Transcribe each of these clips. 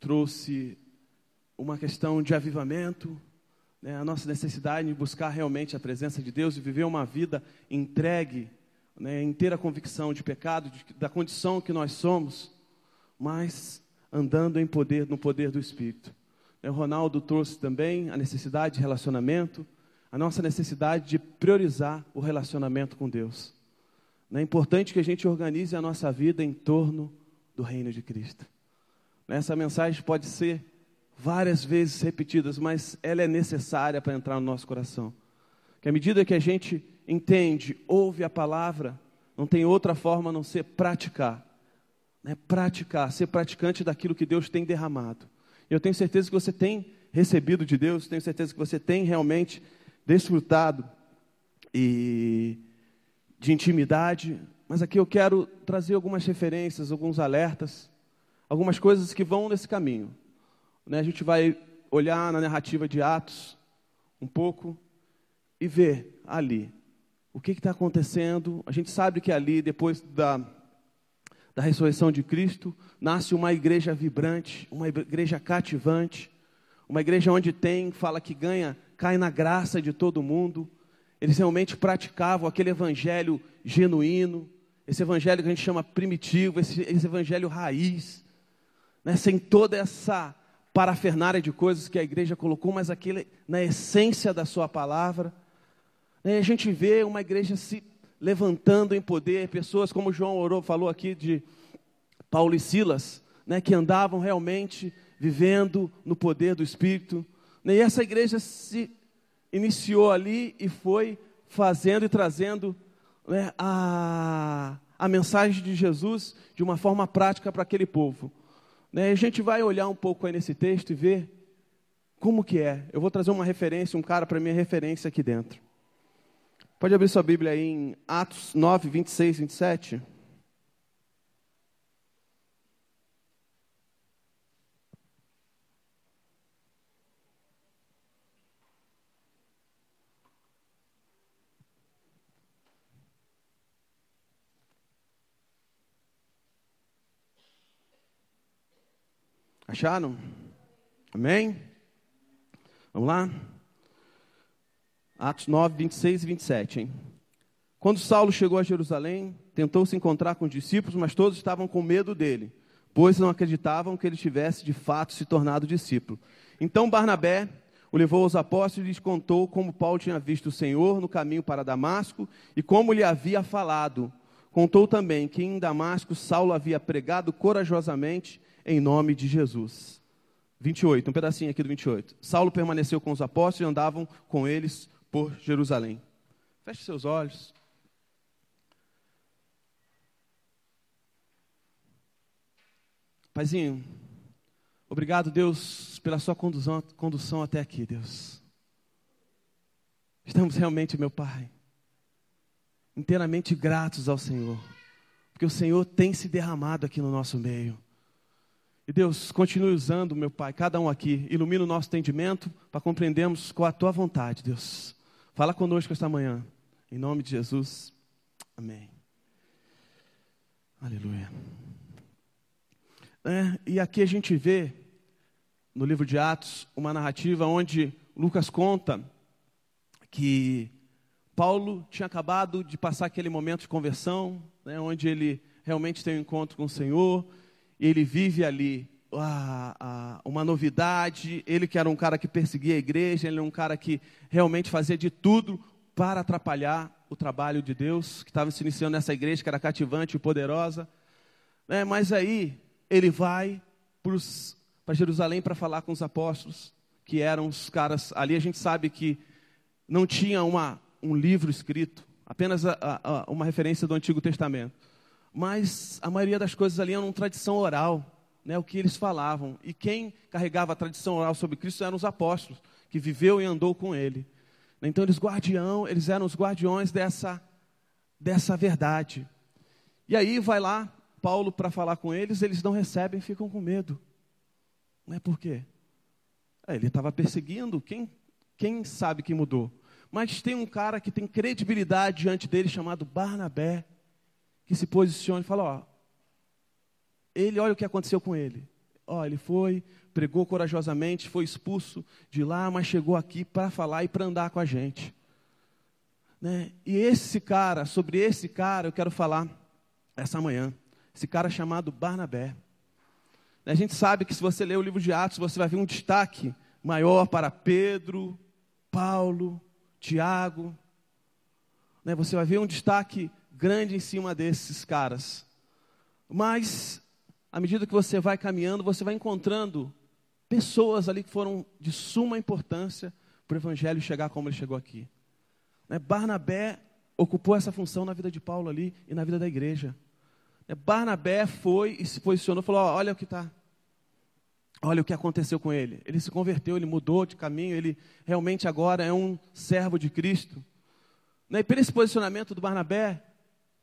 trouxe uma questão de avivamento, né, a nossa necessidade de buscar realmente a presença de Deus e viver uma vida entregue, né, inteira convicção de pecado, de, da condição que nós somos, mas andando em poder, no poder do Espírito. O Ronaldo trouxe também a necessidade de relacionamento, a nossa necessidade de priorizar o relacionamento com Deus. É importante que a gente organize a nossa vida em torno do reino de Cristo. Essa mensagem pode ser várias vezes repetidas, mas ela é necessária para entrar no nosso coração. Que à medida que a gente entende, ouve a palavra, não tem outra forma a não ser praticar. Né? Praticar, ser praticante daquilo que Deus tem derramado. Eu tenho certeza que você tem recebido de Deus, tenho certeza que você tem realmente desfrutado e de intimidade, mas aqui eu quero trazer algumas referências, alguns alertas, algumas coisas que vão nesse caminho. Né? A gente vai olhar na narrativa de Atos um pouco e ver ali o que está acontecendo. A gente sabe que ali, depois da, da ressurreição de Cristo, nasce uma igreja vibrante, uma igreja cativante, uma igreja onde tem, fala que ganha, cai na graça de todo mundo. Eles realmente praticavam aquele evangelho genuíno, esse evangelho que a gente chama primitivo, esse, esse evangelho raiz, né? sem toda essa parafernária de coisas que a igreja colocou, mas aquele na essência da sua palavra. Né? A gente vê uma igreja se levantando em poder, pessoas como João Orou falou aqui de Paulo e Silas, né, que andavam realmente vivendo no poder do Espírito. Né? E essa igreja se iniciou ali e foi fazendo e trazendo a, a mensagem de Jesus de uma forma prática para aquele povo. Né, a gente vai olhar um pouco aí nesse texto e ver como que é. Eu vou trazer uma referência, um cara para minha referência aqui dentro. Pode abrir sua Bíblia aí em Atos 9, 26, 27. Acharam? Amém? Vamos lá? Atos 9, 26 e 27, hein? Quando Saulo chegou a Jerusalém, tentou se encontrar com os discípulos, mas todos estavam com medo dele, pois não acreditavam que ele tivesse de fato se tornado discípulo. Então Barnabé o levou aos apóstolos e lhes contou como Paulo tinha visto o Senhor no caminho para Damasco e como lhe havia falado. Contou também que em Damasco Saulo havia pregado corajosamente em nome de Jesus. 28, um pedacinho aqui do 28. Saulo permaneceu com os apóstolos e andavam com eles por Jerusalém. Feche seus olhos. Paizinho, obrigado, Deus, pela sua condução, condução até aqui, Deus. Estamos realmente, meu Pai, inteiramente gratos ao Senhor, porque o Senhor tem se derramado aqui no nosso meio. E Deus, continue usando, meu Pai, cada um aqui. Ilumina o nosso entendimento para compreendermos qual a tua vontade, Deus. Fala conosco esta manhã. Em nome de Jesus. Amém. Aleluia. É, e aqui a gente vê, no livro de Atos, uma narrativa onde Lucas conta que Paulo tinha acabado de passar aquele momento de conversão, né, onde ele realmente tem um encontro com o Senhor ele vive ali a, a, uma novidade. Ele que era um cara que perseguia a igreja, ele é um cara que realmente fazia de tudo para atrapalhar o trabalho de Deus, que estava se iniciando nessa igreja, que era cativante e poderosa. Né? Mas aí ele vai para Jerusalém para falar com os apóstolos, que eram os caras. Ali a gente sabe que não tinha uma, um livro escrito, apenas a, uma referência do Antigo Testamento mas a maioria das coisas ali eram tradição oral, né, o que eles falavam. E quem carregava a tradição oral sobre Cristo eram os apóstolos, que viveu e andou com ele. Então eles guardião, eles eram os guardiões dessa dessa verdade. E aí vai lá Paulo para falar com eles, eles não recebem, ficam com medo. Não é por quê? É, ele estava perseguindo, quem, quem sabe que mudou? Mas tem um cara que tem credibilidade diante dele chamado Barnabé que se posicione e fala, ó, ele, olha o que aconteceu com ele. Ó, ele foi, pregou corajosamente, foi expulso de lá, mas chegou aqui para falar e para andar com a gente. Né? E esse cara, sobre esse cara, eu quero falar essa manhã. Esse cara chamado Barnabé. A gente sabe que se você ler o livro de Atos, você vai ver um destaque maior para Pedro, Paulo, Tiago. Né? Você vai ver um destaque grande em cima desses caras. Mas, à medida que você vai caminhando, você vai encontrando pessoas ali que foram de suma importância para o Evangelho chegar como ele chegou aqui. Né? Barnabé ocupou essa função na vida de Paulo ali e na vida da igreja. Né? Barnabé foi e se posicionou, falou: olha o que está, olha o que aconteceu com ele. Ele se converteu, ele mudou de caminho, ele realmente agora é um servo de Cristo. Né? E pelo esse posicionamento do Barnabé,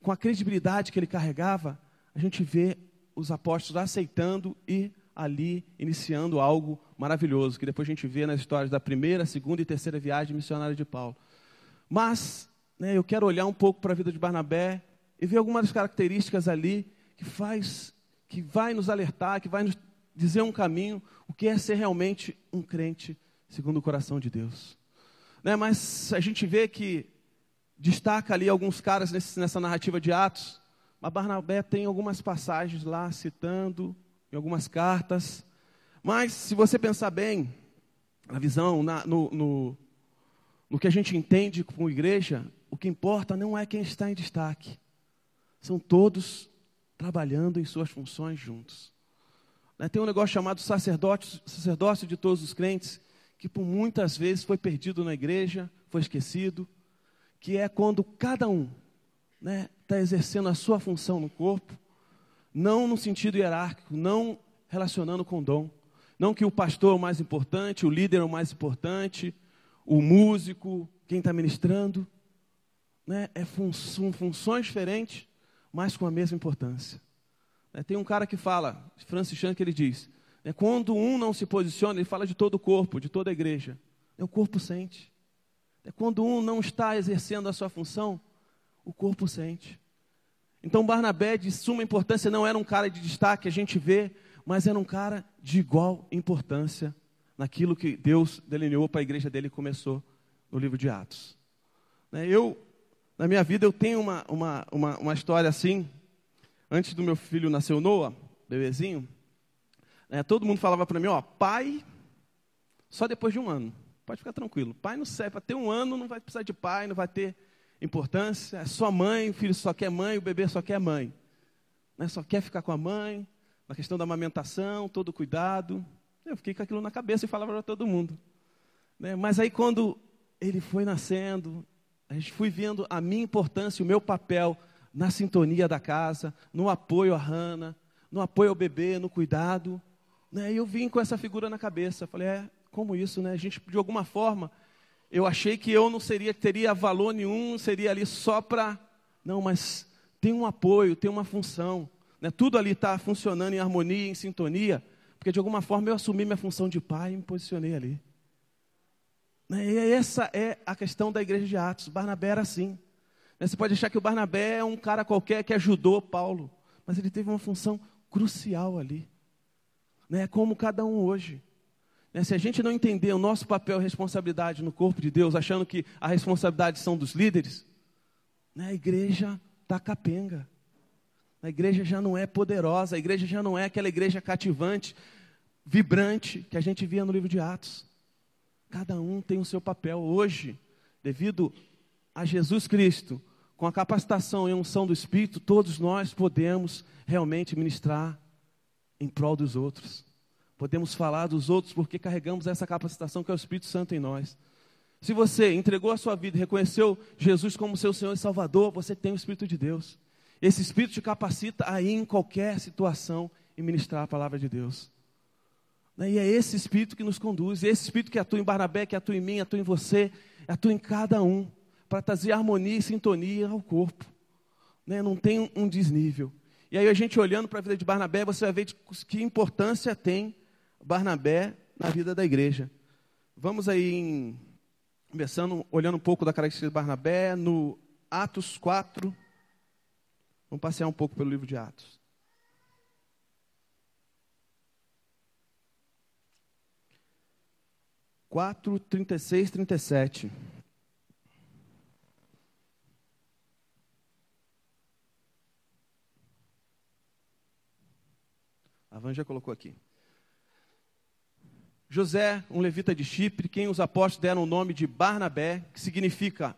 com a credibilidade que ele carregava, a gente vê os apóstolos aceitando e ali iniciando algo maravilhoso, que depois a gente vê nas histórias da primeira, segunda e terceira viagem missionária de Paulo. Mas né, eu quero olhar um pouco para a vida de Barnabé e ver algumas características ali que faz, que vai nos alertar, que vai nos dizer um caminho, o que é ser realmente um crente segundo o coração de Deus. Né, mas a gente vê que destaca ali alguns caras nesse, nessa narrativa de Atos, mas Barnabé tem algumas passagens lá citando, em algumas cartas. Mas se você pensar bem, na visão, na, no, no, no que a gente entende como igreja, o que importa não é quem está em destaque. São todos trabalhando em suas funções juntos. Né, tem um negócio chamado sacerdócio, sacerdócio de todos os crentes, que por muitas vezes foi perdido na igreja, foi esquecido, que é quando cada um está né, tá exercendo a sua função no corpo, não no sentido hierárquico, não relacionando com dom. Não que o pastor é o mais importante, o líder é o mais importante, o músico, quem está ministrando. Né, é fun são funções diferentes, mas com a mesma importância. Né, tem um cara que fala, Francis Chan, que ele diz: né, quando um não se posiciona, ele fala de todo o corpo, de toda a igreja. É o corpo sente. É quando um não está exercendo a sua função, o corpo sente. Então Barnabé, de suma importância, não era um cara de destaque, a gente vê, mas era um cara de igual importância naquilo que Deus delineou para a igreja dele e começou no livro de Atos. Né, eu, na minha vida, eu tenho uma, uma, uma, uma história assim. Antes do meu filho nascer, Noah, bebezinho, né, todo mundo falava para mim, ó, pai, só depois de um ano. Pode ficar tranquilo. Pai não serve. Para ter um ano, não vai precisar de pai, não vai ter importância. É só mãe, o filho só quer mãe, o bebê só quer mãe. Né? Só quer ficar com a mãe. Na questão da amamentação, todo o cuidado. Eu fiquei com aquilo na cabeça e falava para todo mundo. Né? Mas aí, quando ele foi nascendo, a gente foi vendo a minha importância, o meu papel na sintonia da casa, no apoio à Rana, no apoio ao bebê, no cuidado. Né? E eu vim com essa figura na cabeça. Falei, é, como isso, né? A gente, de alguma forma, eu achei que eu não seria, teria valor nenhum, seria ali só para. Não, mas tem um apoio, tem uma função. Né? Tudo ali está funcionando em harmonia, em sintonia, porque de alguma forma eu assumi minha função de pai e me posicionei ali. Né? E essa é a questão da igreja de Atos. Barnabé era assim. Né? Você pode achar que o Barnabé é um cara qualquer que ajudou Paulo, mas ele teve uma função crucial ali. Né? Como cada um hoje. Né, se a gente não entender o nosso papel e responsabilidade no corpo de Deus, achando que a responsabilidade são dos líderes, né, a igreja está capenga. A igreja já não é poderosa, a igreja já não é aquela igreja cativante, vibrante que a gente via no livro de Atos. Cada um tem o seu papel. Hoje, devido a Jesus Cristo, com a capacitação e unção do Espírito, todos nós podemos realmente ministrar em prol dos outros. Podemos falar dos outros porque carregamos essa capacitação que é o Espírito Santo em nós. Se você entregou a sua vida, reconheceu Jesus como seu Senhor e Salvador, você tem o Espírito de Deus. Esse Espírito te capacita a ir em qualquer situação e ministrar a palavra de Deus. Né, e é esse Espírito que nos conduz, é esse Espírito que atua em Barnabé, que atua em mim, atua em você, atua em cada um, para trazer harmonia e sintonia ao corpo. Né, não tem um desnível. E aí a gente olhando para a vida de Barnabé, você vai ver que importância tem Barnabé na vida da igreja. Vamos aí em, começando, olhando um pouco da característica de Barnabé, no Atos 4. Vamos passear um pouco pelo livro de Atos. Quatro, trinta e seis, trinta e sete. A Van já colocou aqui. José, um levita de Chipre, quem os apóstolos deram o nome de Barnabé, que significa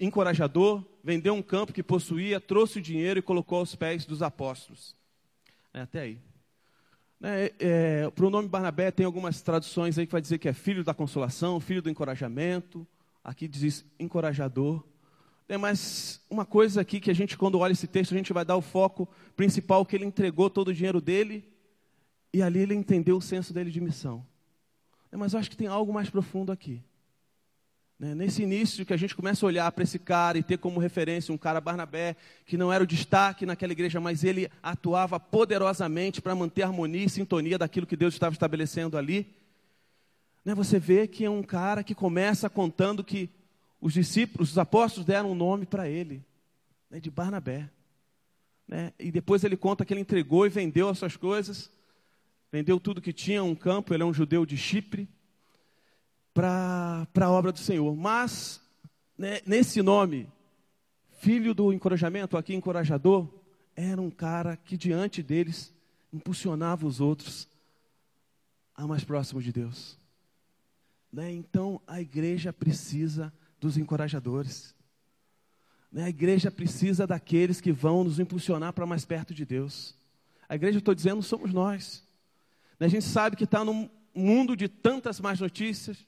encorajador, vendeu um campo que possuía, trouxe o dinheiro e colocou aos pés dos apóstolos. É, até aí. É, é, Para o nome Barnabé, tem algumas traduções aí que vai dizer que é filho da consolação, filho do encorajamento. Aqui diz encorajador. É, mas uma coisa aqui que a gente, quando olha esse texto, a gente vai dar o foco principal que ele entregou todo o dinheiro dele e ali ele entendeu o senso dele de missão. É, mas eu acho que tem algo mais profundo aqui. Né? Nesse início que a gente começa a olhar para esse cara e ter como referência um cara Barnabé, que não era o destaque naquela igreja, mas ele atuava poderosamente para manter a harmonia e sintonia daquilo que Deus estava estabelecendo ali. Né? Você vê que é um cara que começa contando que os discípulos, os apóstolos deram um nome para ele, né? de Barnabé. E depois ele conta que ele entregou e vendeu as suas coisas, vendeu tudo que tinha, um campo, ele é um judeu de Chipre para a obra do Senhor. Mas, né, nesse nome, filho do encorajamento, aqui encorajador, era um cara que diante deles impulsionava os outros a mais próximos de Deus. Né? Então, a igreja precisa dos encorajadores. Né? A igreja precisa daqueles que vão nos impulsionar para mais perto de Deus. A igreja, estou dizendo, somos nós. Né? A gente sabe que está num mundo de tantas más notícias,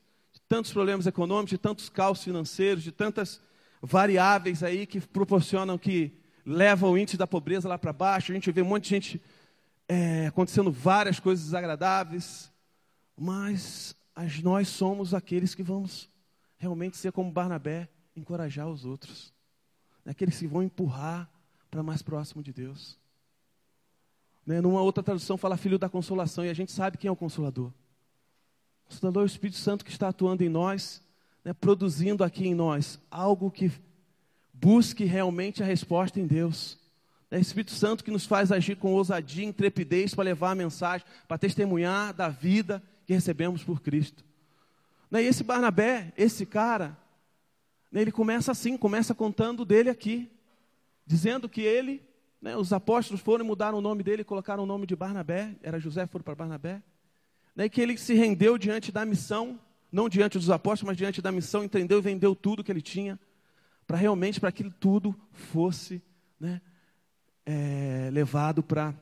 tantos problemas econômicos, de tantos caos financeiros, de tantas variáveis aí que proporcionam, que levam o índice da pobreza lá para baixo. A gente vê um monte de gente é, acontecendo várias coisas desagradáveis, mas as, nós somos aqueles que vamos realmente ser como Barnabé, encorajar os outros, aqueles que vão empurrar para mais próximo de Deus. Né, numa outra tradução fala filho da consolação, e a gente sabe quem é o consolador. Consolador é o Espírito Santo que está atuando em nós, né, produzindo aqui em nós algo que busque realmente a resposta em Deus. É o Espírito Santo que nos faz agir com ousadia e intrepidez para levar a mensagem, para testemunhar da vida que recebemos por Cristo. Né, e esse Barnabé, esse cara, né, ele começa assim, começa contando dele aqui, dizendo que ele, né, os apóstolos foram e mudaram o nome dele, colocaram o nome de Barnabé, era José, foram para Barnabé né, que ele se rendeu diante da missão, não diante dos apóstolos, mas diante da missão, entendeu e vendeu tudo que ele tinha, para realmente para que tudo fosse né, é, levado para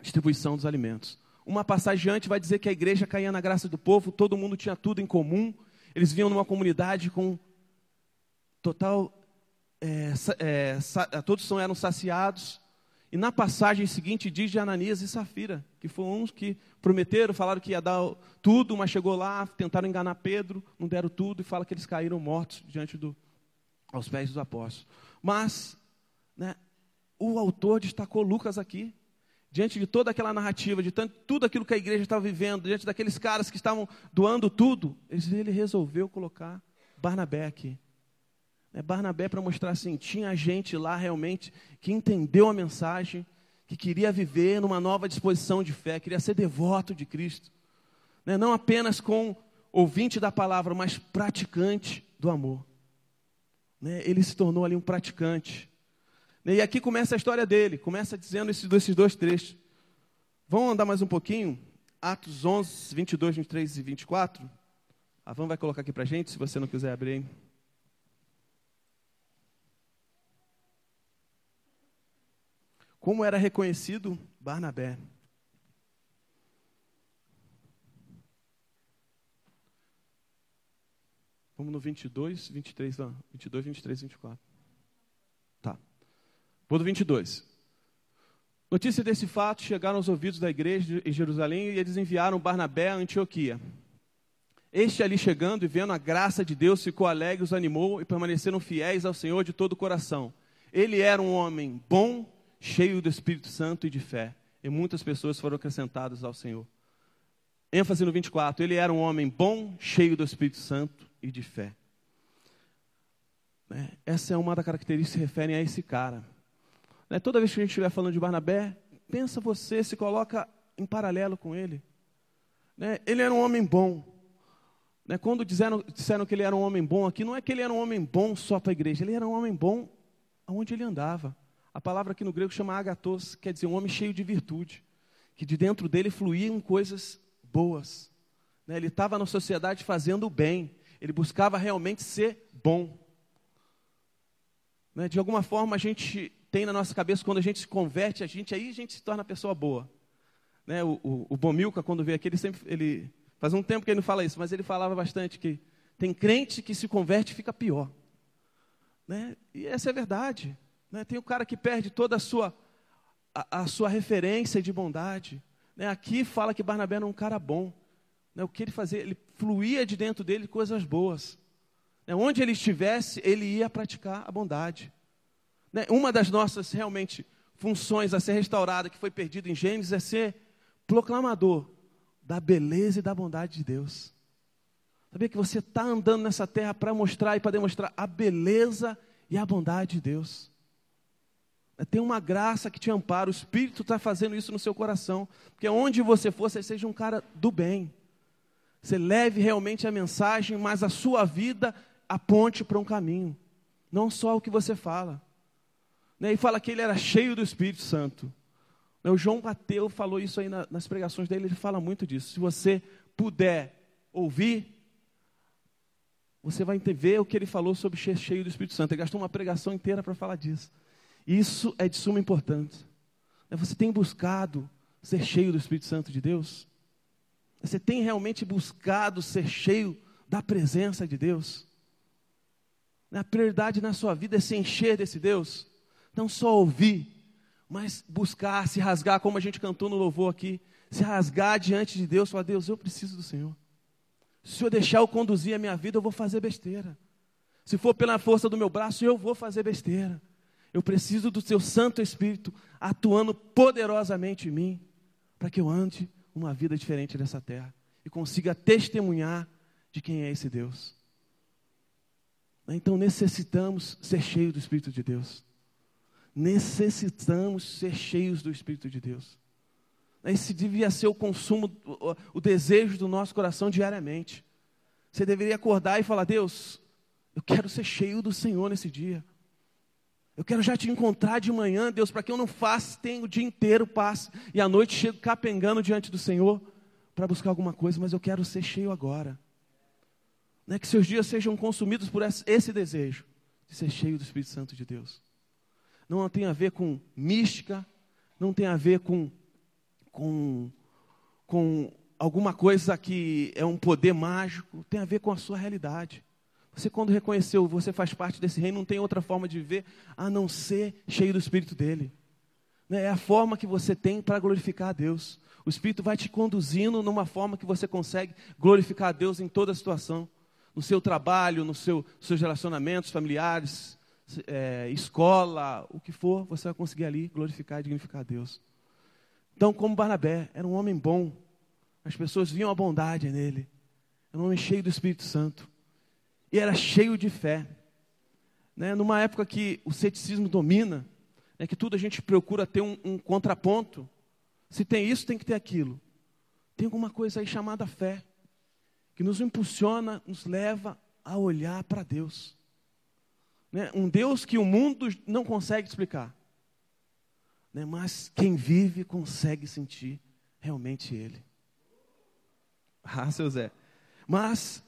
distribuição dos alimentos. Uma passagem antes vai dizer que a igreja caía na graça do povo, todo mundo tinha tudo em comum, eles vinham numa comunidade com total. É, é, todos eram saciados, e na passagem seguinte diz de Ananias e Safira, que foram uns que prometeram, falaram que ia dar tudo, mas chegou lá, tentaram enganar Pedro, não deram tudo e fala que eles caíram mortos diante do, aos pés dos apóstolos. Mas, né, o autor destacou Lucas aqui, diante de toda aquela narrativa, de tanto, tudo aquilo que a igreja estava vivendo, diante daqueles caras que estavam doando tudo, ele resolveu colocar Barnabé aqui. É Barnabé para mostrar assim, tinha gente lá realmente que entendeu a mensagem, que queria viver numa nova disposição de fé, queria ser devoto de Cristo. Né? Não apenas com ouvinte da palavra, mas praticante do amor. Né? Ele se tornou ali um praticante. Né? E aqui começa a história dele, começa dizendo esses dois, esses dois trechos. Vamos andar mais um pouquinho? Atos 11, 22, 23 e 24. A Van vai colocar aqui para gente, se você não quiser abrir. Como era reconhecido Barnabé? Vamos no 22, 23, não, 22, 23, 24. Tá. Vou do 22. Notícia desse fato chegaram aos ouvidos da igreja em Jerusalém e eles enviaram Barnabé a Antioquia. Este ali chegando e vendo a graça de Deus ficou alegre, os animou e permaneceram fiéis ao Senhor de todo o coração. Ele era um homem bom cheio do Espírito Santo e de fé, e muitas pessoas foram acrescentadas ao Senhor. ênfase no 24, ele era um homem bom, cheio do Espírito Santo e de fé. Né? Essa é uma das características que se referem a esse cara. Né? Toda vez que a gente estiver falando de Barnabé, pensa você, se coloca em paralelo com ele. Né? Ele era um homem bom. Quando disseram, disseram que ele era um homem bom aqui, não é que ele era um homem bom só para a igreja, ele era um homem bom aonde ele andava. A palavra aqui no grego chama agatos, quer dizer um homem cheio de virtude, que de dentro dele fluíam coisas boas. Né? Ele estava na sociedade fazendo o bem, ele buscava realmente ser bom. Né? De alguma forma a gente tem na nossa cabeça, quando a gente se converte, a gente aí a gente se torna pessoa boa. Né? O, o, o Bomilca, quando veio aqui, ele sempre ele Faz um tempo que ele não fala isso, mas ele falava bastante que tem crente que se converte e fica pior. Né? E essa é a verdade. Né? Tem o cara que perde toda a sua, a, a sua referência de bondade. Né? Aqui fala que Barnabé era um cara bom. Né? O que ele fazia? Ele fluía de dentro dele coisas boas. Né? Onde ele estivesse, ele ia praticar a bondade. Né? Uma das nossas realmente funções a ser restaurada, que foi perdida em Gênesis, é ser proclamador da beleza e da bondade de Deus. Sabia que você está andando nessa terra para mostrar e para demonstrar a beleza e a bondade de Deus. Tem uma graça que te ampara, o Espírito está fazendo isso no seu coração. Porque onde você for, você seja um cara do bem. Você leve realmente a mensagem, mas a sua vida aponte para um caminho. Não só o que você fala. Né, e fala que ele era cheio do Espírito Santo. O João Bateu falou isso aí nas pregações dele, ele fala muito disso. Se você puder ouvir, você vai ver o que ele falou sobre cheio do Espírito Santo. Ele gastou uma pregação inteira para falar disso. Isso é de suma importância. Você tem buscado ser cheio do Espírito Santo de Deus? Você tem realmente buscado ser cheio da presença de Deus? A prioridade na sua vida é se encher desse Deus, não só ouvir, mas buscar, se rasgar, como a gente cantou no louvor aqui, se rasgar diante de Deus, falar: Deus, eu preciso do Senhor. Se eu deixar eu conduzir a minha vida, eu vou fazer besteira. Se for pela força do meu braço, eu vou fazer besteira. Eu preciso do Seu Santo Espírito atuando poderosamente em mim, para que eu ande uma vida diferente nessa terra e consiga testemunhar de quem é esse Deus. Então necessitamos ser cheios do Espírito de Deus necessitamos ser cheios do Espírito de Deus. Esse devia ser o consumo, o desejo do nosso coração diariamente. Você deveria acordar e falar: Deus, eu quero ser cheio do Senhor nesse dia. Eu quero já te encontrar de manhã, Deus, para que eu não faça, tenha o dia inteiro, passe, e à noite chego capengando diante do Senhor para buscar alguma coisa, mas eu quero ser cheio agora. Não é que seus dias sejam consumidos por esse desejo de ser cheio do Espírito Santo de Deus não tem a ver com mística, não tem a ver com, com, com alguma coisa que é um poder mágico, tem a ver com a sua realidade. Você, quando reconheceu, você faz parte desse reino, não tem outra forma de viver a não ser cheio do Espírito dele. Né? É a forma que você tem para glorificar a Deus. O Espírito vai te conduzindo numa forma que você consegue glorificar a Deus em toda a situação. No seu trabalho, nos seu, seus relacionamentos familiares, é, escola, o que for, você vai conseguir ali glorificar e dignificar a Deus. Então, como Barnabé, era um homem bom, as pessoas viam a bondade nele, era um homem cheio do Espírito Santo, e era cheio de fé. Né? Numa época que o ceticismo domina, né, que tudo a gente procura ter um, um contraponto, se tem isso, tem que ter aquilo. Tem alguma coisa aí chamada fé, que nos impulsiona, nos leva a olhar para Deus. Né? Um Deus que o mundo não consegue explicar. Né? Mas quem vive consegue sentir realmente Ele. Ah, seu Zé. Mas,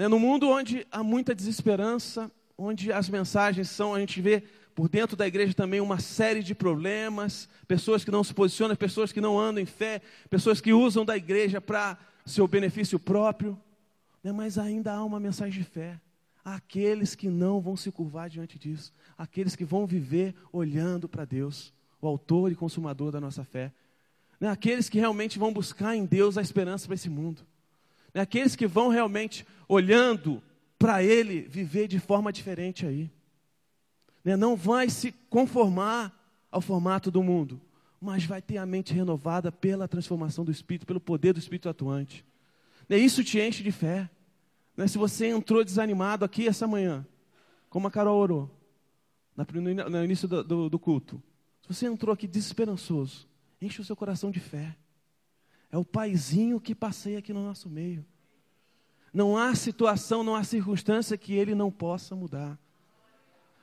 né, no mundo onde há muita desesperança, onde as mensagens são, a gente vê por dentro da igreja também uma série de problemas, pessoas que não se posicionam, pessoas que não andam em fé, pessoas que usam da igreja para seu benefício próprio, né, mas ainda há uma mensagem de fé aqueles que não vão se curvar diante disso, aqueles que vão viver olhando para Deus, o autor e consumador da nossa fé, né? aqueles que realmente vão buscar em Deus a esperança para esse mundo, né? aqueles que vão realmente olhando para Ele viver de forma diferente aí, né? não vai se conformar ao formato do mundo, mas vai ter a mente renovada pela transformação do Espírito, pelo poder do Espírito atuante. Né? Isso te enche de fé. Né? Se você entrou desanimado aqui essa manhã, como a Carol orou, no início do, do, do culto, se você entrou aqui desesperançoso, enche o seu coração de fé. É o paizinho que passei aqui no nosso meio. Não há situação, não há circunstância que ele não possa mudar.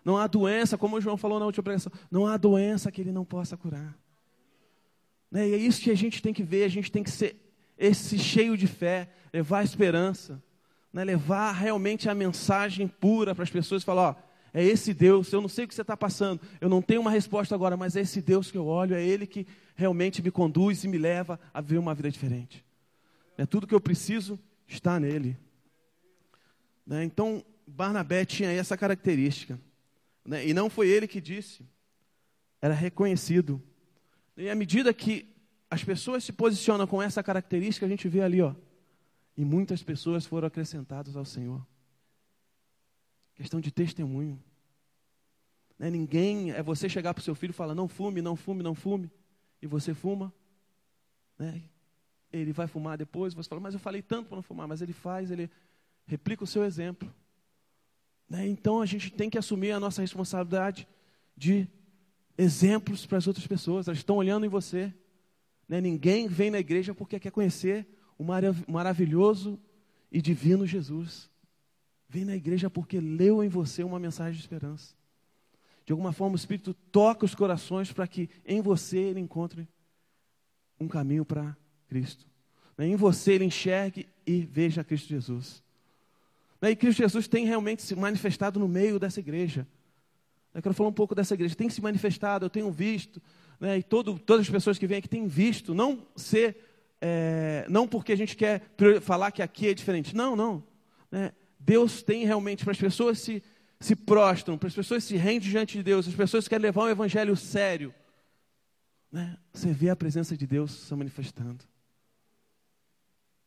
Não há doença, como o João falou na última pregação, não há doença que ele não possa curar. Né? E é isso que a gente tem que ver, a gente tem que ser esse cheio de fé, levar a esperança, né? levar realmente a mensagem pura para as pessoas e falar, ó, é esse Deus, eu não sei o que você está passando, eu não tenho uma resposta agora, mas é esse Deus que eu olho, é Ele que realmente me conduz e me leva a viver uma vida diferente. É tudo que eu preciso está nele. Né? Então, Barnabé tinha essa característica. Né? E não foi ele que disse, era reconhecido. E à medida que as pessoas se posicionam com essa característica, a gente vê ali, ó. E muitas pessoas foram acrescentadas ao Senhor. Questão de testemunho. Né? Ninguém, é você chegar para o seu filho e falar, não fume, não fume, não fume. E você fuma. Né? Ele vai fumar depois, você fala, mas eu falei tanto para não fumar, mas ele faz, ele replica o seu exemplo. Né? Então a gente tem que assumir a nossa responsabilidade de exemplos para as outras pessoas, elas estão olhando em você. Né? Ninguém vem na igreja porque quer conhecer o maravilhoso e divino Jesus. Vem na igreja porque leu em você uma mensagem de esperança. De alguma forma, o Espírito toca os corações para que em você ele encontre um caminho para Cristo. Né? Em você ele enxergue e veja Cristo Jesus. Né? E Cristo Jesus tem realmente se manifestado no meio dessa igreja. Eu quero falar um pouco dessa igreja. Tem se manifestado, eu tenho visto, né, e todo, todas as pessoas que vêm aqui têm visto, não ser, é, não porque a gente quer falar que aqui é diferente, não, não. Né, Deus tem realmente, para as pessoas se, se prostram, para as pessoas se rendem diante de Deus, as pessoas querem levar um evangelho sério, né, você vê a presença de Deus se manifestando.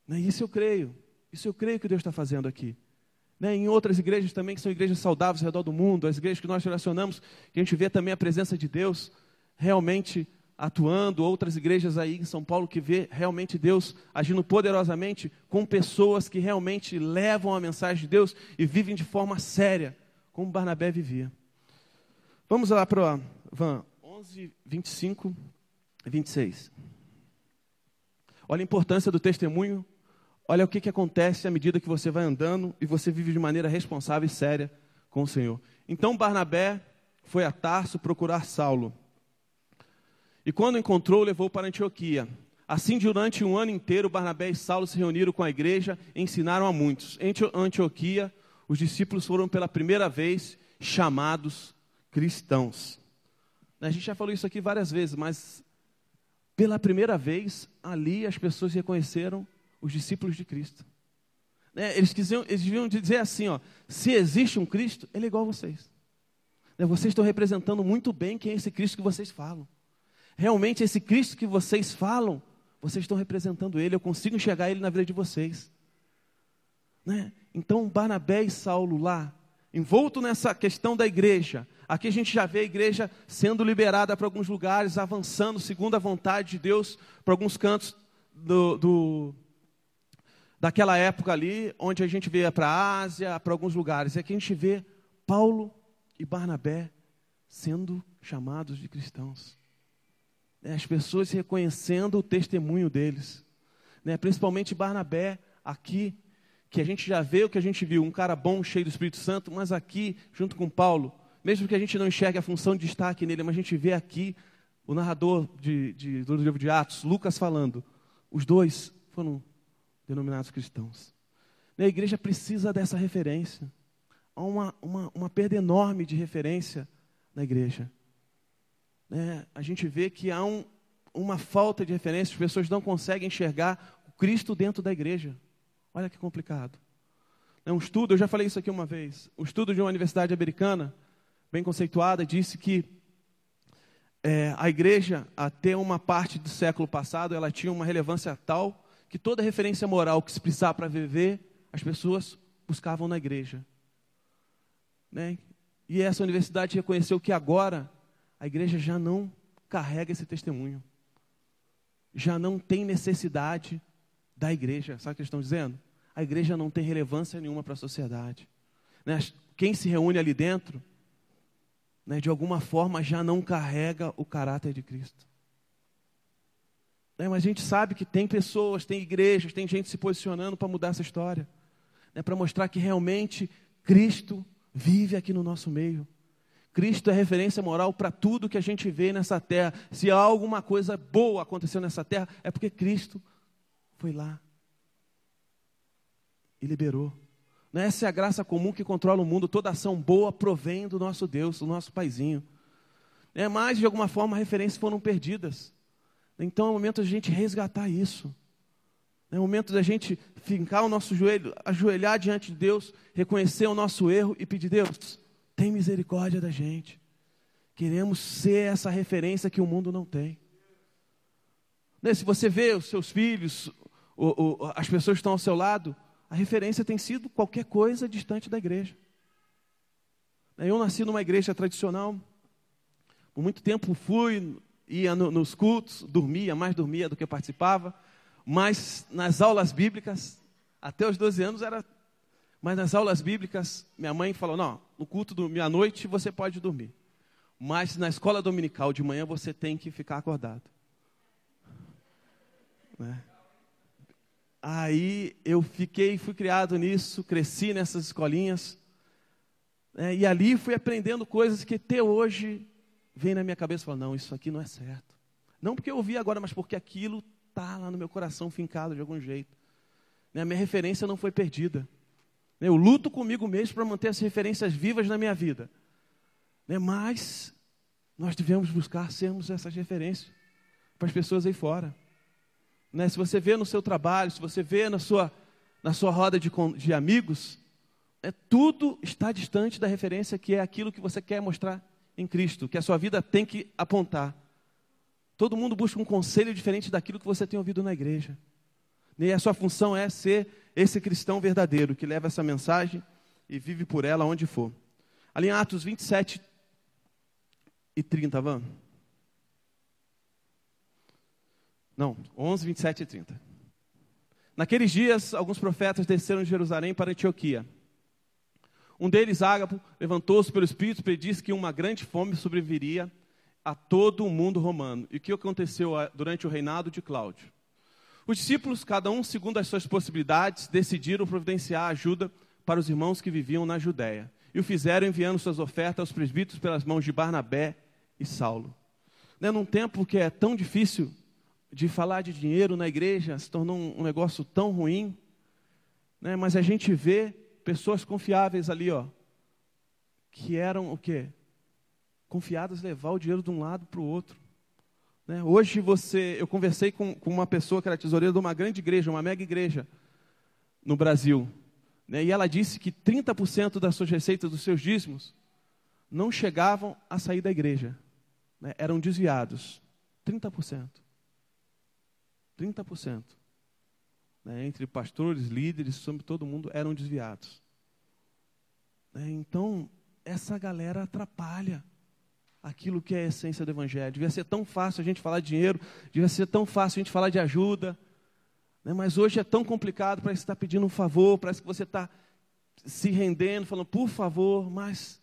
Né, isso eu creio, isso eu creio que Deus está fazendo aqui. Né, em outras igrejas também, que são igrejas saudáveis ao redor do mundo, as igrejas que nós relacionamos, que a gente vê também a presença de Deus realmente atuando, outras igrejas aí em São Paulo que vê realmente Deus agindo poderosamente com pessoas que realmente levam a mensagem de Deus e vivem de forma séria, como Barnabé vivia. Vamos lá para Van 11, 25 e 26. Olha a importância do testemunho, olha o que, que acontece à medida que você vai andando e você vive de maneira responsável e séria com o Senhor. Então Barnabé foi a Tarso procurar Saulo e quando encontrou, levou para Antioquia. Assim, durante um ano inteiro, Barnabé e Saulo se reuniram com a igreja e ensinaram a muitos. Em Antioquia, os discípulos foram pela primeira vez chamados cristãos. A gente já falou isso aqui várias vezes, mas pela primeira vez, ali as pessoas reconheceram os discípulos de Cristo. Né, eles, quisiam, eles deviam dizer assim: ó, se existe um Cristo, ele é igual a vocês. Né, vocês estão representando muito bem quem é esse Cristo que vocês falam realmente esse Cristo que vocês falam, vocês estão representando Ele, eu consigo enxergar Ele na vida de vocês. Né? Então, Barnabé e Saulo lá, envolto nessa questão da igreja, aqui a gente já vê a igreja sendo liberada para alguns lugares, avançando segundo a vontade de Deus para alguns cantos do, do, daquela época ali, onde a gente vê para a Ásia, para alguns lugares. E aqui a gente vê Paulo e Barnabé sendo chamados de cristãos. Né, as pessoas reconhecendo o testemunho deles. Né? Principalmente Barnabé, aqui, que a gente já vê o que a gente viu, um cara bom, cheio do Espírito Santo, mas aqui, junto com Paulo, mesmo que a gente não enxergue a função de destaque nele, mas a gente vê aqui o narrador de, de, do livro de Atos, Lucas, falando, os dois foram denominados cristãos. A igreja precisa dessa referência. Há uma, uma, uma perda enorme de referência na igreja né, a gente vê que há um, uma falta de referência, as pessoas não conseguem enxergar o Cristo dentro da igreja. Olha que complicado. É um estudo, eu já falei isso aqui uma vez, um estudo de uma universidade americana, bem conceituada, disse que é, a igreja, até uma parte do século passado, ela tinha uma relevância tal que toda referência moral que se precisava para viver, as pessoas buscavam na igreja. Né? E essa universidade reconheceu que agora a igreja já não carrega esse testemunho. Já não tem necessidade da igreja. Sabe o que eles estão dizendo? A igreja não tem relevância nenhuma para a sociedade. Né? Quem se reúne ali dentro, né, de alguma forma, já não carrega o caráter de Cristo. Né, mas a gente sabe que tem pessoas, tem igrejas, tem gente se posicionando para mudar essa história. né, para mostrar que realmente Cristo vive aqui no nosso meio. Cristo é referência moral para tudo que a gente vê nessa terra. Se há alguma coisa boa aconteceu nessa terra, é porque Cristo foi lá e liberou. Não essa é a graça comum que controla o mundo. Toda ação boa provém do nosso Deus, do nosso paizinho. É, mas, de alguma forma, referências foram perdidas. Então é o momento de a gente resgatar isso. É o momento da gente fincar o nosso joelho, ajoelhar diante de Deus, reconhecer o nosso erro e pedir: Deus, tem misericórdia da gente. Queremos ser essa referência que o mundo não tem. Né, se você vê os seus filhos, as pessoas estão ao seu lado, a referência tem sido qualquer coisa distante da igreja. Eu nasci numa igreja tradicional, por muito tempo fui, ia nos cultos, dormia, mais dormia do que participava, mas nas aulas bíblicas, até os 12 anos era. Mas nas aulas bíblicas, minha mãe falou: não, no culto do meia-noite você pode dormir, mas na escola dominical de manhã você tem que ficar acordado. Né? Aí eu fiquei, fui criado nisso, cresci nessas escolinhas. Né, e ali fui aprendendo coisas que até hoje vem na minha cabeça e falo, não, isso aqui não é certo. Não porque eu ouvi agora, mas porque aquilo está lá no meu coração fincado de algum jeito. Né, a minha referência não foi perdida. Né, eu luto comigo mesmo para manter as referências vivas na minha vida. Né, mas nós devemos buscar sermos essas referências para as pessoas aí fora. Né? Se você vê no seu trabalho, se você vê na sua, na sua roda de, de amigos, é, tudo está distante da referência que é aquilo que você quer mostrar em Cristo, que a sua vida tem que apontar. Todo mundo busca um conselho diferente daquilo que você tem ouvido na igreja. E a sua função é ser esse cristão verdadeiro, que leva essa mensagem e vive por ela onde for. Ali em Atos 27 e 30, vamos. Não, 11, 27 e 30. Naqueles dias, alguns profetas desceram de Jerusalém para Antioquia. Um deles, Ágapo, levantou-se pelo Espírito e predisse que uma grande fome sobreviria a todo o mundo romano. E o que aconteceu durante o reinado de Cláudio? Os discípulos, cada um segundo as suas possibilidades, decidiram providenciar ajuda para os irmãos que viviam na Judéia. E o fizeram enviando suas ofertas aos presbíteros pelas mãos de Barnabé e Saulo. Né, num tempo que é tão difícil de falar de dinheiro na igreja se tornou um, negócio tão ruim, né? mas a gente vê pessoas confiáveis ali, ó, que eram o quê? Confiadas levar o dinheiro de um lado para o outro. Né? Hoje você, eu conversei com, com uma pessoa que era tesoureira de uma grande igreja, uma mega igreja no Brasil, né? e ela disse que 30% das suas receitas, dos seus dízimos, não chegavam a sair da igreja, né? eram desviados. 30%. 30%. Né, entre pastores, líderes, sobre todo mundo, eram desviados. Né, então, essa galera atrapalha aquilo que é a essência do Evangelho. Devia ser tão fácil a gente falar de dinheiro, devia ser tão fácil a gente falar de ajuda. Né, mas hoje é tão complicado, parece que está pedindo um favor, parece que você está se rendendo, falando, por favor, mas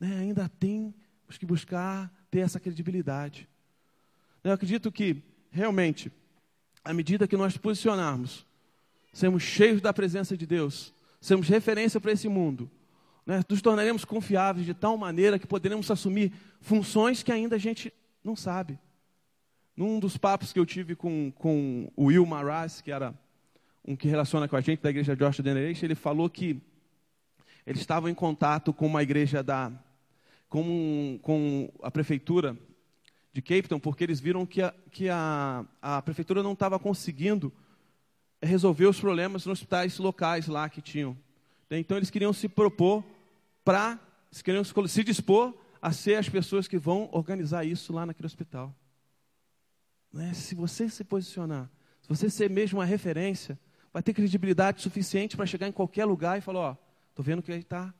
né, ainda tem que buscar ter essa credibilidade. Eu acredito que, realmente, à medida que nós posicionarmos, sermos cheios da presença de Deus, sermos referência para esse mundo, né, nos tornaremos confiáveis de tal maneira que poderemos assumir funções que ainda a gente não sabe. Num dos papos que eu tive com, com o Will Maras, que era um que relaciona com a gente da igreja Joshua Generation, ele falou que eles estavam em contato com uma igreja da com, com a prefeitura de Cape Town, porque eles viram que a, que a, a prefeitura não estava conseguindo resolver os problemas nos hospitais locais lá que tinham. Então eles queriam se propor para, queriam se dispor a ser as pessoas que vão organizar isso lá naquele hospital. Né? Se você se posicionar, se você ser mesmo uma referência, vai ter credibilidade suficiente para chegar em qualquer lugar e falar, ó, estou vendo que está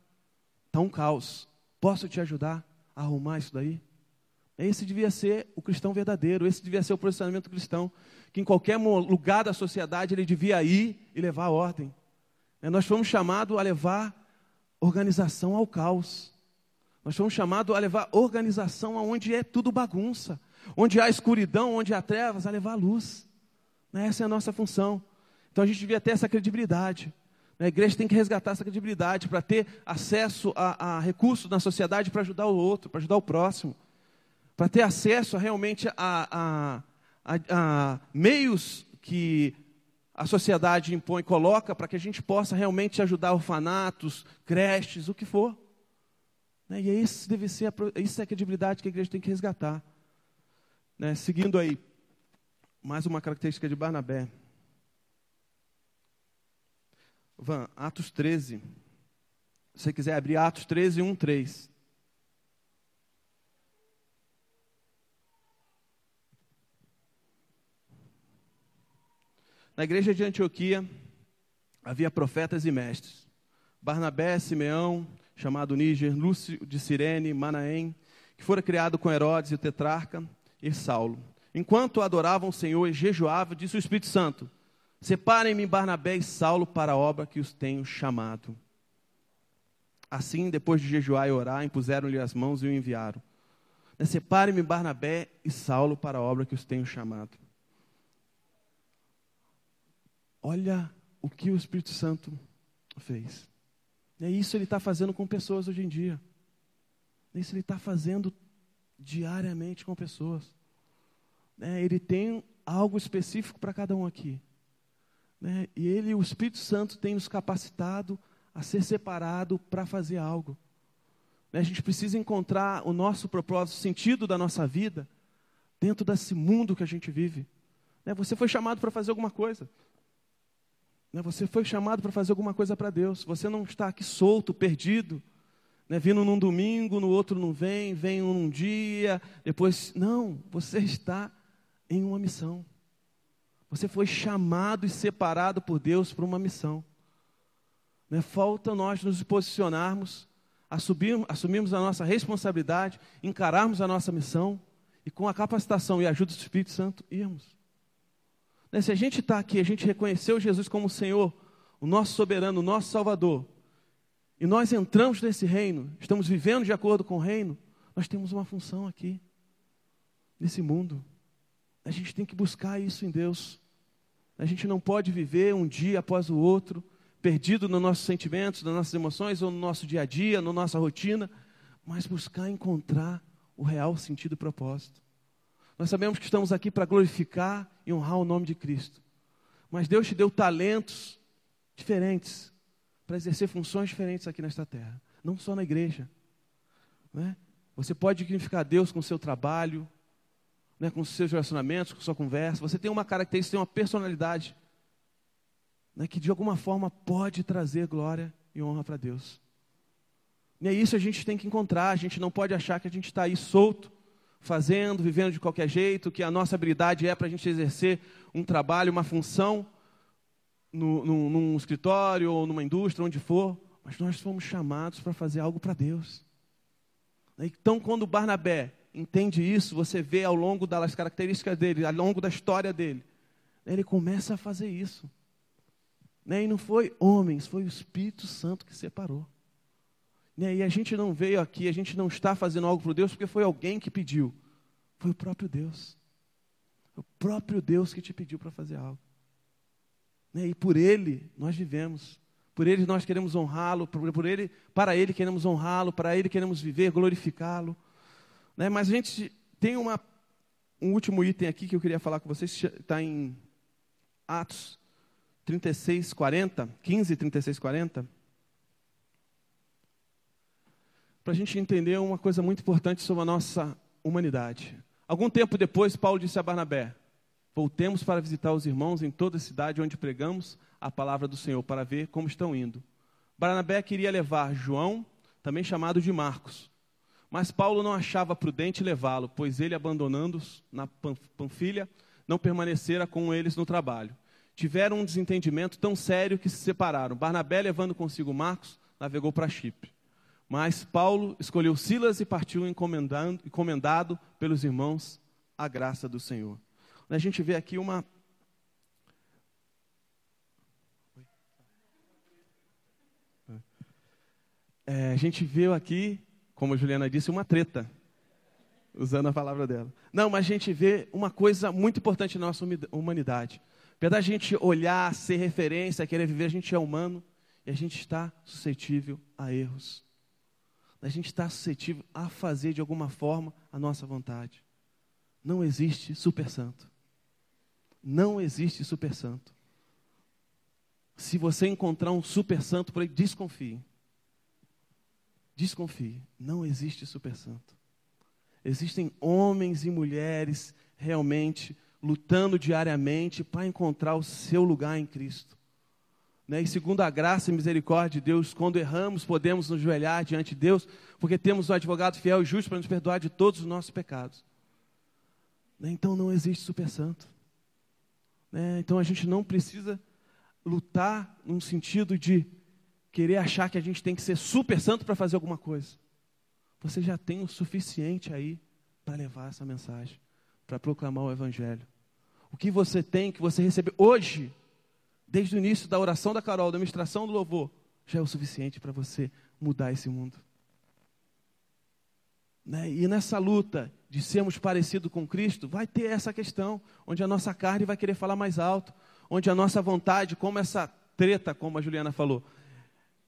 tá um caos. Posso te ajudar a arrumar isso daí? Esse devia ser o cristão verdadeiro, esse devia ser o posicionamento cristão, que em qualquer lugar da sociedade ele devia ir e levar a ordem. É, nós fomos chamados a levar organização ao caos. Nós fomos chamados a levar organização aonde é tudo bagunça, onde há escuridão, onde há trevas, a levar a luz. Essa é a nossa função. Então a gente devia ter essa credibilidade. A igreja tem que resgatar essa credibilidade para ter acesso a, a recursos na sociedade para ajudar o outro, para ajudar o próximo. Para ter acesso a, realmente a, a, a meios que a sociedade impõe, coloca para que a gente possa realmente ajudar orfanatos, creches, o que for. Né? E isso deve ser a, isso é a credibilidade que a igreja tem que resgatar. Né? Seguindo aí, mais uma característica de Barnabé. Van, Atos 13. Se você quiser abrir Atos 13, 1, 3. Na igreja de Antioquia havia profetas e mestres. Barnabé, Simeão, chamado Níger, Lúcio de Cirene, Manaém, que fora criado com Herodes e o tetrarca, e Saulo. Enquanto adoravam o Senhor e jejuavam, disse o Espírito Santo: Separem-me Barnabé e Saulo para a obra que os tenho chamado. Assim, depois de jejuar e orar, impuseram-lhe as mãos e o enviaram. Separem-me Barnabé e Saulo para a obra que os tenho chamado. Olha o que o Espírito Santo fez. É isso ele está fazendo com pessoas hoje em dia. É isso ele está fazendo diariamente com pessoas. É, ele tem algo específico para cada um aqui. Né? E ele, o Espírito Santo, tem nos capacitado a ser separado para fazer algo. Né? A gente precisa encontrar o nosso propósito, o sentido da nossa vida dentro desse mundo que a gente vive. Né? Você foi chamado para fazer alguma coisa. Né? Você foi chamado para fazer alguma coisa para Deus. Você não está aqui solto, perdido, né? vindo num domingo, no outro não vem, vem um dia, depois. Não, você está em uma missão. Você foi chamado e separado por Deus para uma missão. Né? Falta nós nos posicionarmos, assumirmos, assumirmos a nossa responsabilidade, encararmos a nossa missão e com a capacitação e a ajuda do Espírito Santo irmos. Né? Se a gente está aqui, a gente reconheceu Jesus como o Senhor, o nosso soberano, o nosso Salvador, e nós entramos nesse reino, estamos vivendo de acordo com o reino, nós temos uma função aqui, nesse mundo. A gente tem que buscar isso em Deus. A gente não pode viver um dia após o outro, perdido nos nossos sentimentos, nas nossas emoções, ou no nosso dia a dia, na nossa rotina, mas buscar encontrar o real sentido e propósito. Nós sabemos que estamos aqui para glorificar e honrar o nome de Cristo. Mas Deus te deu talentos diferentes para exercer funções diferentes aqui nesta terra, não só na igreja. Né? Você pode dignificar Deus com o seu trabalho, né, com os seus relacionamentos, com sua conversa. Você tem uma característica, tem uma personalidade né, que de alguma forma pode trazer glória e honra para Deus. E é isso a gente tem que encontrar. A gente não pode achar que a gente está aí solto fazendo, vivendo de qualquer jeito, que a nossa habilidade é para a gente exercer um trabalho, uma função no, no, num escritório ou numa indústria, onde for, mas nós fomos chamados para fazer algo para Deus. Então, quando Barnabé entende isso, você vê ao longo das características dele, ao longo da história dele, ele começa a fazer isso. E não foi homens, foi o Espírito Santo que separou. E a gente não veio aqui, a gente não está fazendo algo para Deus porque foi alguém que pediu. Foi o próprio Deus. O próprio Deus que te pediu para fazer algo. E por Ele nós vivemos. Por Ele nós queremos honrá-lo. Por Ele, para Ele queremos honrá-lo. Para Ele queremos viver, glorificá-lo. Né? Mas a gente tem uma, um último item aqui que eu queria falar com vocês. Está em Atos 36, 40. 15, 36, 40 para a gente entender uma coisa muito importante sobre a nossa humanidade. Algum tempo depois, Paulo disse a Barnabé: Voltemos para visitar os irmãos em toda a cidade onde pregamos a palavra do Senhor, para ver como estão indo. Barnabé queria levar João, também chamado de Marcos. Mas Paulo não achava prudente levá-lo, pois ele, abandonando-os na Panfilha, não permanecera com eles no trabalho. Tiveram um desentendimento tão sério que se separaram. Barnabé, levando consigo Marcos, navegou para Chipre. Mas Paulo escolheu Silas e partiu encomendado pelos irmãos a graça do Senhor. A gente vê aqui uma. É, a gente vê aqui, como a Juliana disse, uma treta, usando a palavra dela. Não, mas a gente vê uma coisa muito importante na nossa humanidade. Apesar da gente olhar, ser referência, querer viver, a gente é humano e a gente está suscetível a erros. A gente está suscetível a fazer de alguma forma a nossa vontade. Não existe super santo. Não existe super santo. Se você encontrar um super santo por aí, desconfie. Desconfie. Não existe super santo. Existem homens e mulheres realmente lutando diariamente para encontrar o seu lugar em Cristo. Né? E segundo a graça e misericórdia de Deus, quando erramos, podemos nos joelhar diante de Deus, porque temos um advogado fiel e justo para nos perdoar de todos os nossos pecados. Né? Então não existe super santo. Né? Então a gente não precisa lutar num sentido de querer achar que a gente tem que ser super santo para fazer alguma coisa. Você já tem o suficiente aí para levar essa mensagem, para proclamar o Evangelho. O que você tem, que você recebeu hoje, desde o início da oração da Carol, da ministração do louvor, já é o suficiente para você mudar esse mundo. Né? E nessa luta de sermos parecidos com Cristo, vai ter essa questão, onde a nossa carne vai querer falar mais alto, onde a nossa vontade, como essa treta, como a Juliana falou,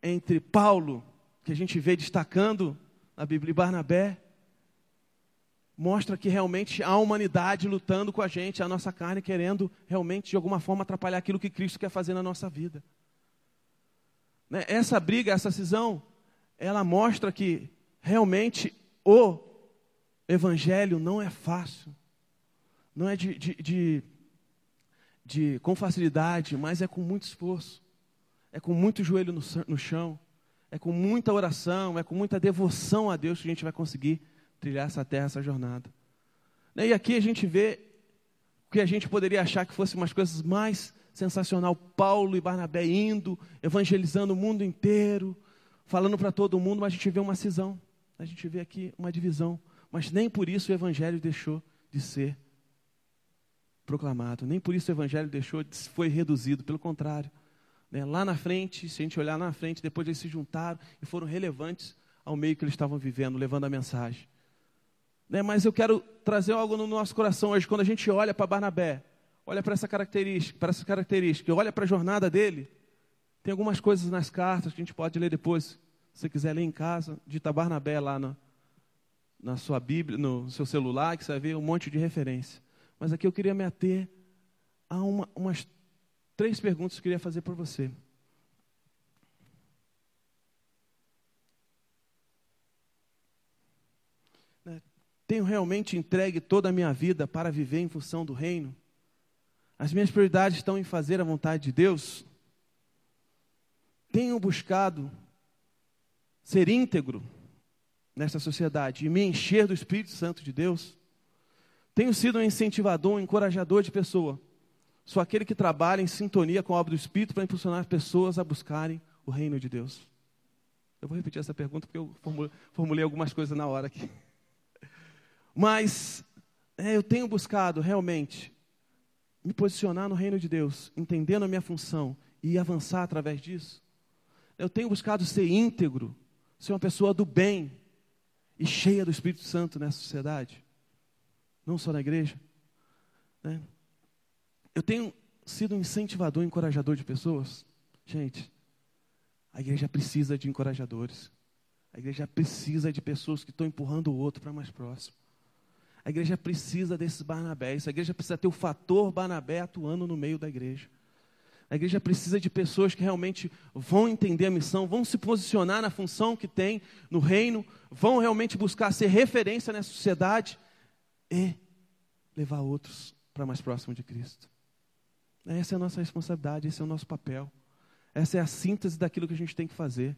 entre Paulo, que a gente vê destacando na Bíblia, e Barnabé, mostra que realmente há a humanidade lutando com a gente, a nossa carne querendo realmente de alguma forma atrapalhar aquilo que Cristo quer fazer na nossa vida. Né? Essa briga, essa cisão, ela mostra que realmente o evangelho não é fácil, não é de, de, de, de com facilidade, mas é com muito esforço, é com muito joelho no, no chão, é com muita oração, é com muita devoção a Deus que a gente vai conseguir trilhar essa terra, essa jornada. Né, e aqui a gente vê o que a gente poderia achar que fosse umas coisas mais sensacional, Paulo e Barnabé indo, evangelizando o mundo inteiro, falando para todo mundo, mas a gente vê uma cisão a gente vê aqui uma divisão. Mas nem por isso o Evangelho deixou de ser proclamado. Nem por isso o Evangelho deixou de foi reduzido. Pelo contrário. Né? Lá na frente, se a gente olhar na frente, depois eles se juntaram e foram relevantes ao meio que eles estavam vivendo, levando a mensagem. Né? Mas eu quero trazer algo no nosso coração hoje. Quando a gente olha para Barnabé, olha para essa característica, para essa característica, olha para a jornada dele, tem algumas coisas nas cartas que a gente pode ler depois se quiser ler em casa, dita Barnabé lá na, na sua Bíblia, no seu celular, que você vai ver um monte de referência. Mas aqui eu queria me ater a uma, umas três perguntas que eu queria fazer para você. Né, tenho realmente entregue toda a minha vida para viver em função do reino? As minhas prioridades estão em fazer a vontade de Deus? Tenho buscado ser íntegro nesta sociedade e me encher do Espírito Santo de Deus, tenho sido um incentivador, um encorajador de pessoa. Sou aquele que trabalha em sintonia com a obra do Espírito para impulsionar pessoas a buscarem o reino de Deus. Eu vou repetir essa pergunta porque eu formulei algumas coisas na hora aqui. Mas é, eu tenho buscado realmente me posicionar no reino de Deus, entendendo a minha função e avançar através disso. Eu tenho buscado ser íntegro ser uma pessoa do bem e cheia do Espírito Santo nessa sociedade, não só na igreja. Né? Eu tenho sido um incentivador, encorajador de pessoas. Gente, a igreja precisa de encorajadores. A igreja precisa de pessoas que estão empurrando o outro para mais próximo. A igreja precisa desses Barnabés. A igreja precisa ter o fator Barnabé atuando no meio da igreja. A igreja precisa de pessoas que realmente vão entender a missão, vão se posicionar na função que tem no reino, vão realmente buscar ser referência nessa sociedade e levar outros para mais próximo de Cristo. Essa é a nossa responsabilidade, esse é o nosso papel. Essa é a síntese daquilo que a gente tem que fazer.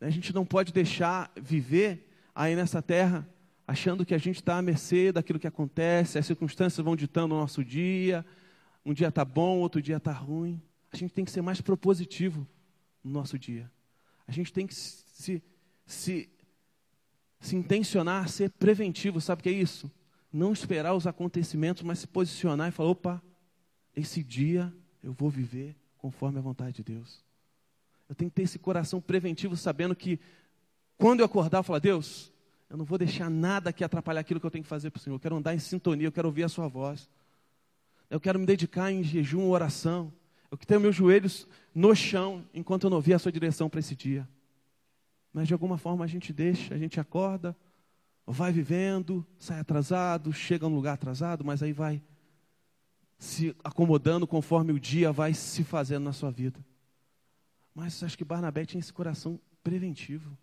A gente não pode deixar viver aí nessa terra achando que a gente está à mercê daquilo que acontece, as circunstâncias vão ditando o nosso dia, um dia está bom, outro dia está ruim. A gente tem que ser mais propositivo no nosso dia. A gente tem que se, se, se intencionar ser preventivo. Sabe o que é isso? Não esperar os acontecimentos, mas se posicionar e falar: opa, esse dia eu vou viver conforme a vontade de Deus. Eu tenho que ter esse coração preventivo, sabendo que quando eu acordar, eu falar: Deus, eu não vou deixar nada que atrapalhar aquilo que eu tenho que fazer para o Senhor. Eu quero andar em sintonia, eu quero ouvir a Sua voz. Eu quero me dedicar em jejum, oração. Eu quero ter meus joelhos no chão enquanto eu não vi a sua direção para esse dia. Mas de alguma forma a gente deixa, a gente acorda, vai vivendo, sai atrasado, chega num lugar atrasado, mas aí vai se acomodando conforme o dia vai se fazendo na sua vida. Mas acho que Barnabé tinha esse coração preventivo,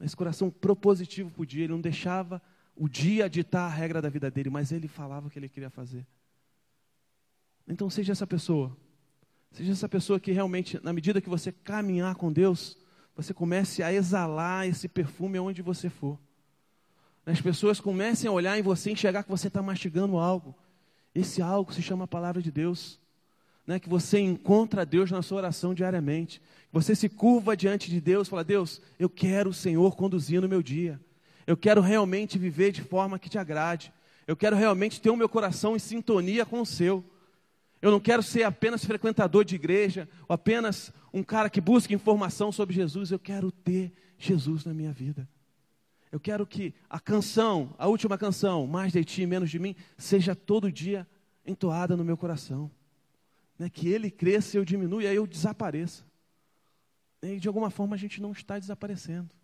esse coração propositivo para o dia. Ele não deixava o dia ditar a regra da vida dele, mas ele falava o que ele queria fazer. Então seja essa pessoa. Seja essa pessoa que realmente, na medida que você caminhar com Deus, você comece a exalar esse perfume aonde você for. As pessoas comecem a olhar em você e enxergar que você está mastigando algo. Esse algo se chama a palavra de Deus. Né? Que você encontra Deus na sua oração diariamente. Você se curva diante de Deus e fala: Deus, eu quero o Senhor conduzir no meu dia. Eu quero realmente viver de forma que te agrade. Eu quero realmente ter o meu coração em sintonia com o seu. Eu não quero ser apenas frequentador de igreja, ou apenas um cara que busca informação sobre Jesus. Eu quero ter Jesus na minha vida. Eu quero que a canção, a última canção, mais de ti, menos de mim, seja todo dia entoada no meu coração. Né? Que ele cresça eu diminua e aí eu desapareça. E de alguma forma a gente não está desaparecendo.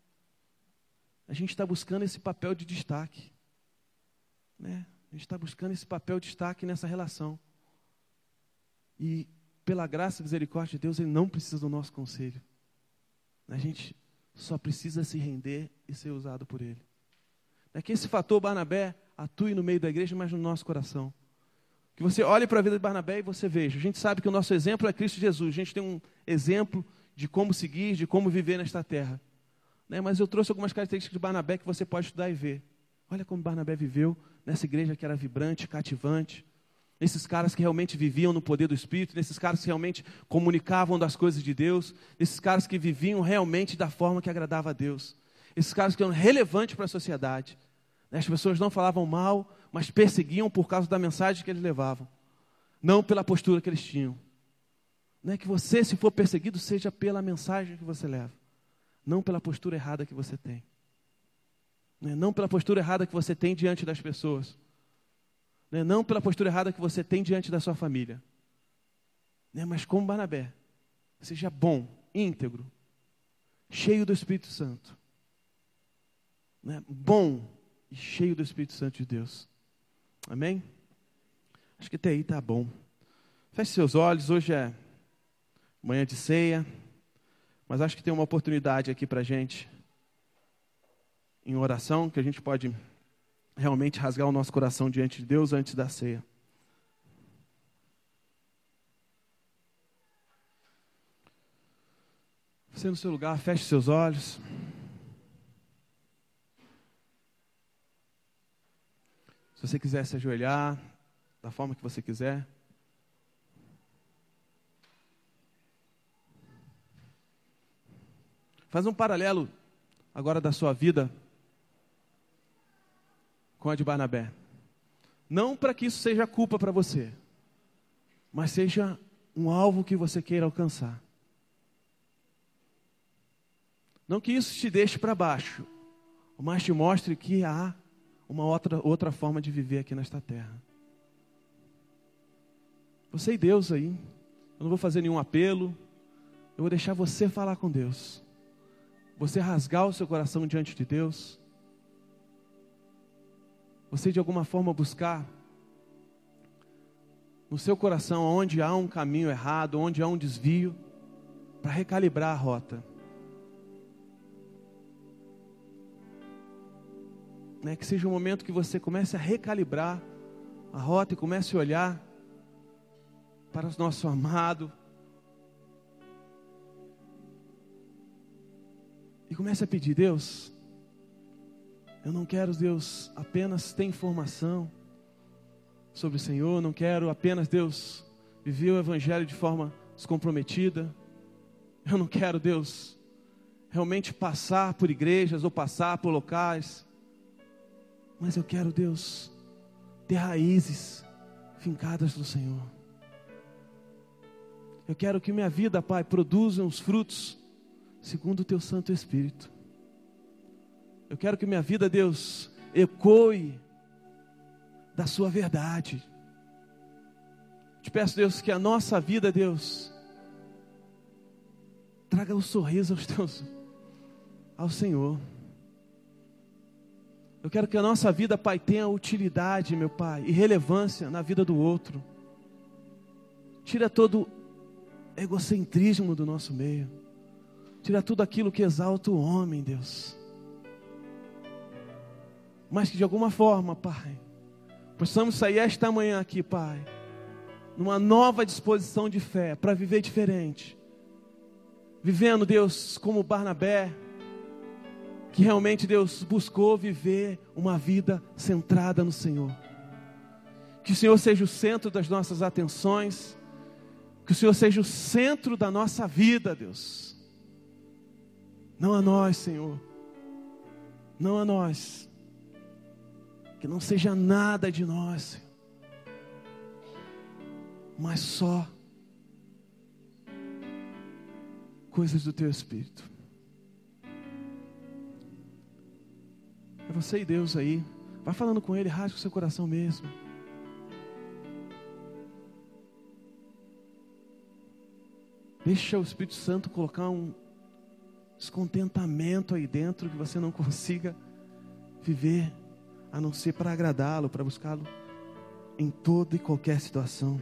A gente está buscando esse papel de destaque. Né? A gente está buscando esse papel de destaque nessa relação. E pela graça e misericórdia de Deus, Ele não precisa do nosso conselho. A gente só precisa se render e ser usado por Ele. É que esse fator Barnabé atue no meio da igreja, mas no nosso coração. Que você olhe para a vida de Barnabé e você veja. A gente sabe que o nosso exemplo é Cristo Jesus. A gente tem um exemplo de como seguir, de como viver nesta terra. Né? Mas eu trouxe algumas características de Barnabé que você pode estudar e ver. Olha como Barnabé viveu nessa igreja que era vibrante, cativante, nesses caras que realmente viviam no poder do Espírito, nesses caras que realmente comunicavam das coisas de Deus, nesses caras que viviam realmente da forma que agradava a Deus, esses caras que eram relevantes para a sociedade. As pessoas não falavam mal, mas perseguiam por causa da mensagem que eles levavam, não pela postura que eles tinham. Não é que você, se for perseguido, seja pela mensagem que você leva, não pela postura errada que você tem. Não pela postura errada que você tem diante das pessoas né? não pela postura errada que você tem diante da sua família, né? mas como Barnabé, seja bom, íntegro, cheio do Espírito Santo, bom e cheio do Espírito Santo de Deus. Amém? Acho que até aí está bom. Feche seus olhos, hoje é manhã de ceia, mas acho que tem uma oportunidade aqui para gente, em oração, que a gente pode realmente rasgar o nosso coração diante de Deus antes da ceia. Você no seu lugar, feche seus olhos. Se você quiser se ajoelhar, da forma que você quiser. Faz um paralelo agora da sua vida com a de Barnabé. Não para que isso seja culpa para você, mas seja um alvo que você queira alcançar. Não que isso te deixe para baixo, mas te mostre que há uma outra, outra forma de viver aqui nesta terra. Você e Deus aí. Eu não vou fazer nenhum apelo. Eu vou deixar você falar com Deus. Você rasgar o seu coração diante de Deus você de alguma forma buscar no seu coração onde há um caminho errado, onde há um desvio, para recalibrar a rota. Né, que seja um momento que você comece a recalibrar a rota e comece a olhar para o nosso amado. E comece a pedir, Deus, eu não quero, Deus, apenas ter informação sobre o Senhor, não quero apenas, Deus, viver o Evangelho de forma descomprometida. Eu não quero, Deus, realmente passar por igrejas ou passar por locais, mas eu quero, Deus, ter raízes fincadas no Senhor. Eu quero que minha vida, Pai, produza uns frutos segundo o Teu Santo Espírito. Eu quero que minha vida, Deus, ecoe da Sua verdade. peço, Deus, que a nossa vida, Deus, traga o um sorriso aos teus, ao Senhor. Eu quero que a nossa vida, Pai, tenha utilidade, meu Pai, e relevância na vida do outro. Tira todo egocentrismo do nosso meio. Tira tudo aquilo que exalta o homem, Deus. Mas que de alguma forma, Pai, possamos sair esta manhã aqui, Pai, numa nova disposição de fé para viver diferente. Vivendo, Deus, como Barnabé, que realmente Deus buscou viver uma vida centrada no Senhor. Que o Senhor seja o centro das nossas atenções, que o Senhor seja o centro da nossa vida, Deus. Não a nós, Senhor. Não a nós. Que não seja nada de nós, Senhor mas só coisas do teu espírito. É você e Deus aí. Vai falando com Ele, rasga o seu coração mesmo. Deixa o Espírito Santo colocar um descontentamento aí dentro que você não consiga viver, a não ser para agradá-lo, para buscá-lo em toda e qualquer situação.